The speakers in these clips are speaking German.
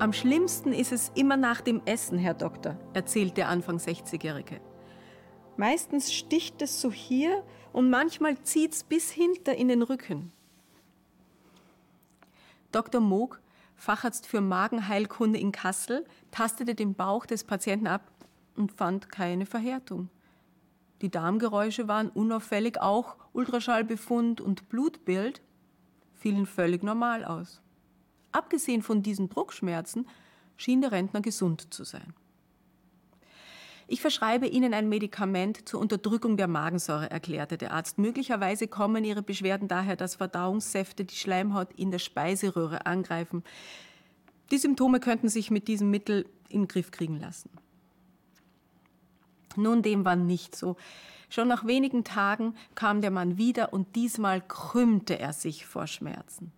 Am schlimmsten ist es immer nach dem Essen, Herr Doktor, erzählt der Anfang 60-Jährige. Meistens sticht es so hier und manchmal zieht es bis hinter in den Rücken. Dr. Moog, Facharzt für Magenheilkunde in Kassel, tastete den Bauch des Patienten ab und fand keine Verhärtung. Die Darmgeräusche waren unauffällig, auch Ultraschallbefund und Blutbild fielen völlig normal aus. Abgesehen von diesen Druckschmerzen schien der Rentner gesund zu sein. Ich verschreibe Ihnen ein Medikament zur Unterdrückung der Magensäure, erklärte der Arzt. Möglicherweise kommen Ihre Beschwerden daher, dass Verdauungssäfte die Schleimhaut in der Speiseröhre angreifen. Die Symptome könnten sich mit diesem Mittel in den Griff kriegen lassen. Nun, dem war nicht so. Schon nach wenigen Tagen kam der Mann wieder und diesmal krümmte er sich vor Schmerzen.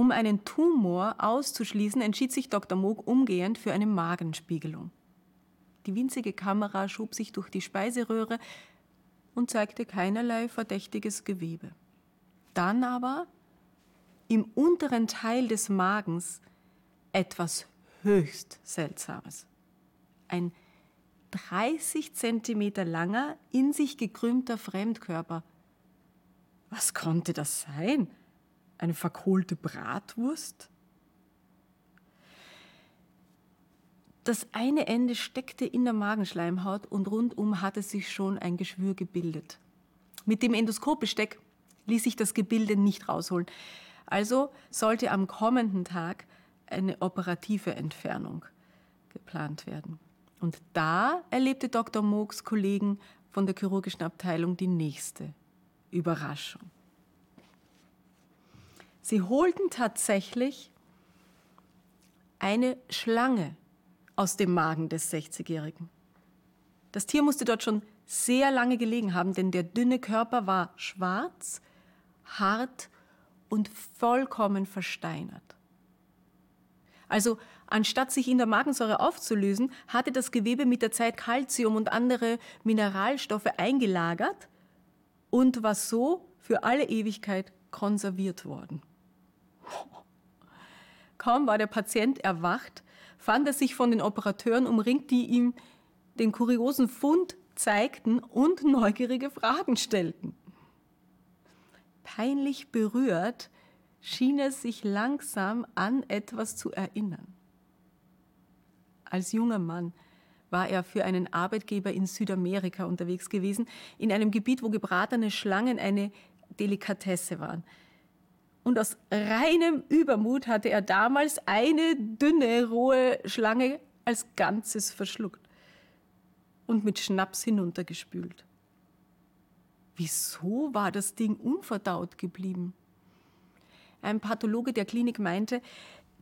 Um einen Tumor auszuschließen, entschied sich Dr. Moog umgehend für eine Magenspiegelung. Die winzige Kamera schob sich durch die Speiseröhre und zeigte keinerlei verdächtiges Gewebe. Dann aber im unteren Teil des Magens etwas höchst Seltsames. Ein 30 Zentimeter langer, in sich gekrümmter Fremdkörper. Was konnte das sein? Eine verkohlte Bratwurst? Das eine Ende steckte in der Magenschleimhaut und rundum hatte sich schon ein Geschwür gebildet. Mit dem Endoskopbesteck ließ sich das Gebilde nicht rausholen. Also sollte am kommenden Tag eine operative Entfernung geplant werden. Und da erlebte Dr. Moogs Kollegen von der chirurgischen Abteilung die nächste Überraschung. Sie holten tatsächlich eine Schlange aus dem Magen des 60-Jährigen. Das Tier musste dort schon sehr lange gelegen haben, denn der dünne Körper war schwarz, hart und vollkommen versteinert. Also anstatt sich in der Magensäure aufzulösen, hatte das Gewebe mit der Zeit Kalzium und andere Mineralstoffe eingelagert und war so für alle Ewigkeit konserviert worden. Kaum war der Patient erwacht, fand er sich von den Operateuren umringt, die ihm den kuriosen Fund zeigten und neugierige Fragen stellten. Peinlich berührt schien er sich langsam an etwas zu erinnern. Als junger Mann war er für einen Arbeitgeber in Südamerika unterwegs gewesen, in einem Gebiet, wo gebratene Schlangen eine Delikatesse waren. Und aus reinem Übermut hatte er damals eine dünne, rohe Schlange als Ganzes verschluckt und mit Schnaps hinuntergespült. Wieso war das Ding unverdaut geblieben? Ein Pathologe der Klinik meinte,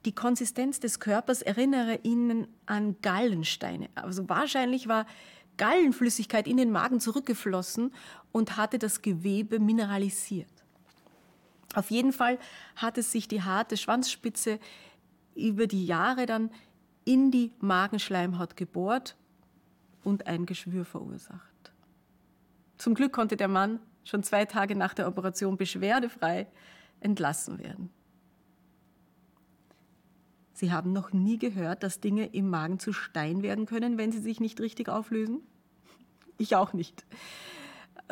die Konsistenz des Körpers erinnere ihnen an Gallensteine. Also wahrscheinlich war Gallenflüssigkeit in den Magen zurückgeflossen und hatte das Gewebe mineralisiert. Auf jeden Fall hatte sich die harte Schwanzspitze über die Jahre dann in die Magenschleimhaut gebohrt und ein Geschwür verursacht. Zum Glück konnte der Mann schon zwei Tage nach der Operation beschwerdefrei entlassen werden. Sie haben noch nie gehört, dass Dinge im Magen zu Stein werden können, wenn sie sich nicht richtig auflösen? Ich auch nicht.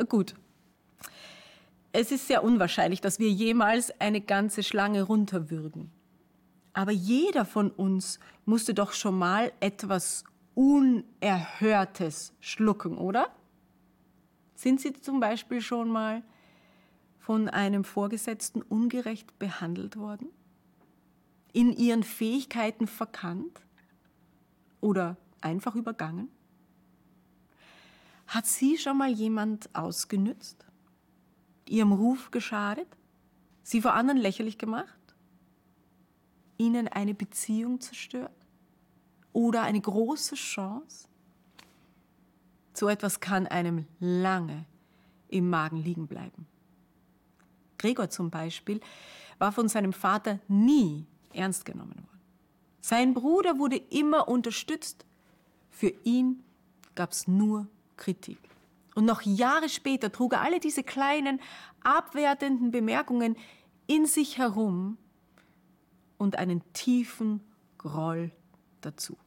Gut. Es ist sehr unwahrscheinlich, dass wir jemals eine ganze Schlange runterwürgen. Aber jeder von uns musste doch schon mal etwas Unerhörtes schlucken, oder? Sind Sie zum Beispiel schon mal von einem Vorgesetzten ungerecht behandelt worden? In ihren Fähigkeiten verkannt? Oder einfach übergangen? Hat sie schon mal jemand ausgenützt? Ihrem Ruf geschadet? Sie vor anderen lächerlich gemacht? Ihnen eine Beziehung zerstört? Oder eine große Chance? So etwas kann einem lange im Magen liegen bleiben. Gregor zum Beispiel, war von seinem Vater nie ernst genommen worden. Sein Bruder wurde immer unterstützt. Für ihn gab es nur Kritik. Und noch Jahre später trug er alle diese kleinen, abwertenden Bemerkungen in sich herum und einen tiefen Groll dazu.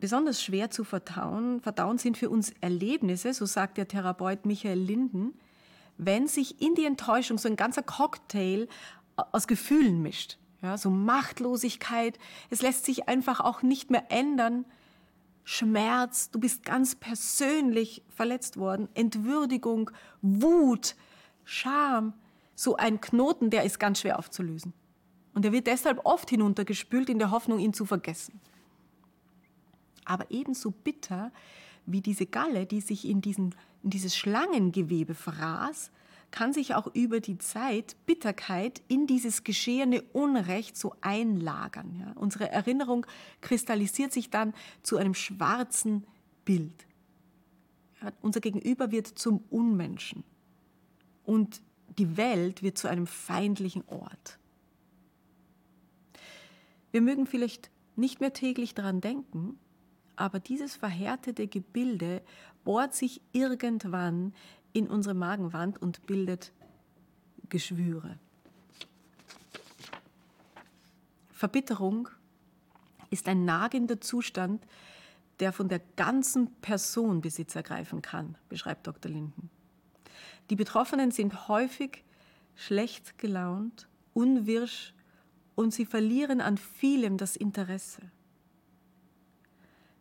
Besonders schwer zu verdauen, verdauen sind für uns Erlebnisse, so sagt der Therapeut Michael Linden, wenn sich in die Enttäuschung so ein ganzer Cocktail aus Gefühlen mischt. Ja, so Machtlosigkeit, es lässt sich einfach auch nicht mehr ändern. Schmerz, du bist ganz persönlich verletzt worden, Entwürdigung, Wut, Scham, so ein Knoten, der ist ganz schwer aufzulösen. Und er wird deshalb oft hinuntergespült in der Hoffnung, ihn zu vergessen. Aber ebenso bitter wie diese Galle, die sich in, diesen, in dieses Schlangengewebe fraß, kann sich auch über die Zeit Bitterkeit in dieses geschehene Unrecht so einlagern. Ja? Unsere Erinnerung kristallisiert sich dann zu einem schwarzen Bild. Ja? Unser Gegenüber wird zum Unmenschen und die Welt wird zu einem feindlichen Ort. Wir mögen vielleicht nicht mehr täglich daran denken, aber dieses verhärtete Gebilde bohrt sich irgendwann in unsere Magenwand und bildet Geschwüre. Verbitterung ist ein nagender Zustand, der von der ganzen Person Besitz ergreifen kann, beschreibt Dr. Linden. Die Betroffenen sind häufig schlecht gelaunt, unwirsch und sie verlieren an vielem das Interesse.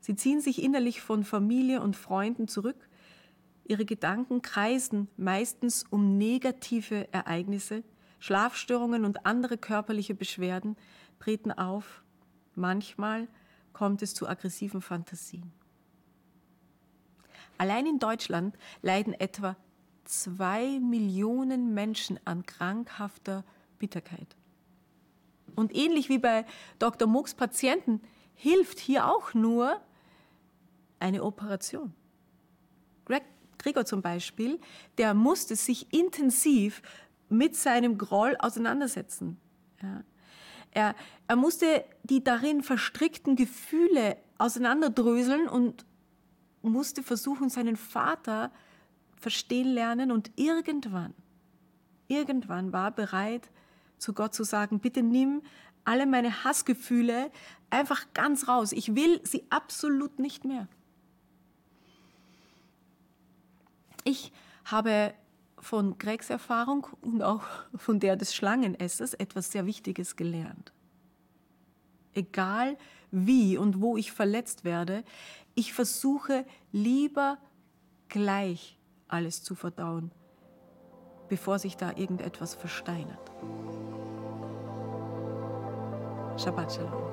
Sie ziehen sich innerlich von Familie und Freunden zurück Ihre Gedanken kreisen meistens um negative Ereignisse, Schlafstörungen und andere körperliche Beschwerden treten auf. Manchmal kommt es zu aggressiven Fantasien. Allein in Deutschland leiden etwa zwei Millionen Menschen an krankhafter Bitterkeit. Und ähnlich wie bei Dr. Mucks Patienten hilft hier auch nur eine Operation. Greg Gregor zum Beispiel, der musste sich intensiv mit seinem Groll auseinandersetzen. Ja. Er, er musste die darin verstrickten Gefühle auseinanderdröseln und musste versuchen, seinen Vater verstehen lernen und irgendwann, irgendwann war er bereit, zu Gott zu sagen, bitte nimm alle meine Hassgefühle einfach ganz raus. Ich will sie absolut nicht mehr. Ich habe von Gregs Erfahrung und auch von der des Schlangenessers etwas sehr Wichtiges gelernt. Egal wie und wo ich verletzt werde, ich versuche lieber gleich alles zu verdauen, bevor sich da irgendetwas versteinert. Shabbat Shalom.